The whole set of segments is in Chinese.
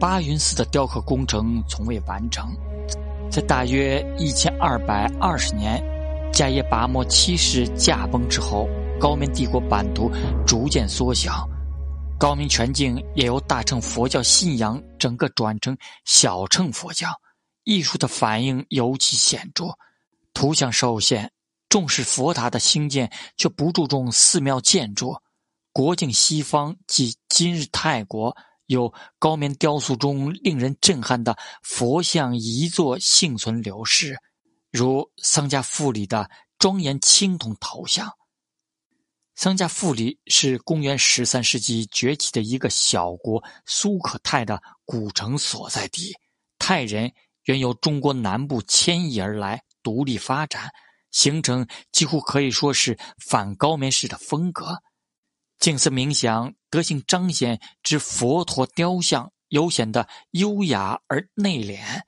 巴云寺的雕刻工程从未完成。在大约一千二百二十年，迦叶拔摩七世驾崩之后，高棉帝国版图逐渐缩小，高明全境也由大乘佛教信仰整个转成小乘佛教，艺术的反应尤其显著。图像受限，重视佛塔的兴建，却不注重寺庙建筑。国境西方即今日泰国。有高棉雕塑中令人震撼的佛像遗作幸存留世，如桑加富里的庄严青铜头像。桑加富里是公元十三世纪崛起的一个小国苏可泰的古城所在地。泰人原由中国南部迁移而来，独立发展，形成几乎可以说是反高棉式的风格。静思冥想，德性彰显之佛陀雕像，尤显得优雅而内敛，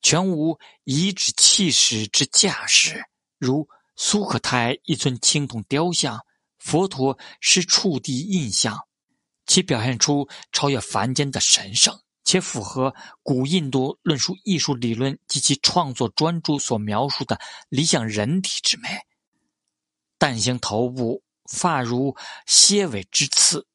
全无颐指气使之架势。如苏可泰一尊青铜雕像，佛陀是触地印象，其表现出超越凡间的神圣，且符合古印度论述艺术理论及其创作专著所描述的理想人体之美。蛋形头部。发如蝎尾之刺，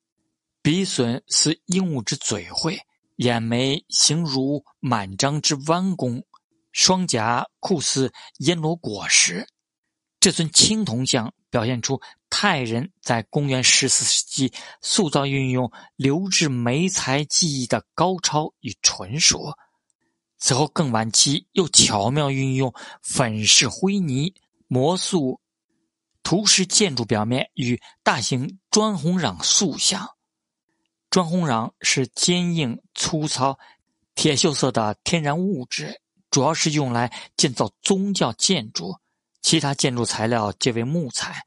鼻损似鹦鹉之嘴喙，眼眉形如满张之弯弓，双颊酷似阎罗果实。这尊青铜像表现出泰人在公元十四世纪塑造运用留置眉材技艺的高超与纯熟。此后更晚期又巧妙运用粉饰灰泥磨塑。涂石建筑表面与大型砖红壤塑像，砖红壤是坚硬粗糙、铁锈色的天然物质，主要是用来建造宗教建筑，其他建筑材料皆为木材。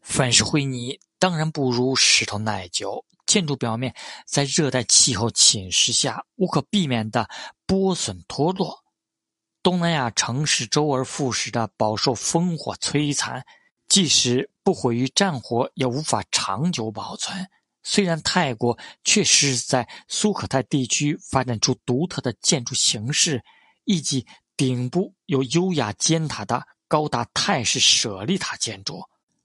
粉饰灰泥当然不如石头耐久，建筑表面在热带气候侵蚀下无可避免的剥损脱落。东南亚城市周而复始的饱受烽火摧残。即使不毁于战火，也无法长久保存。虽然泰国确实在苏可泰地区发展出独特的建筑形式，以及顶部有优雅尖塔的高达泰式舍利塔建筑，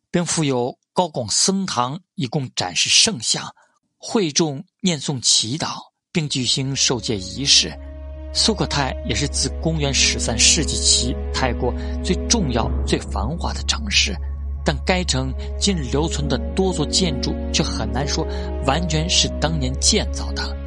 并附有高拱僧堂，以供展示圣像、会众念诵祈祷，并举行受戒仪式。苏可泰也是自公元十三世纪起泰国最重要、最繁华的城市。但该城今日留存的多座建筑，却很难说完全是当年建造的。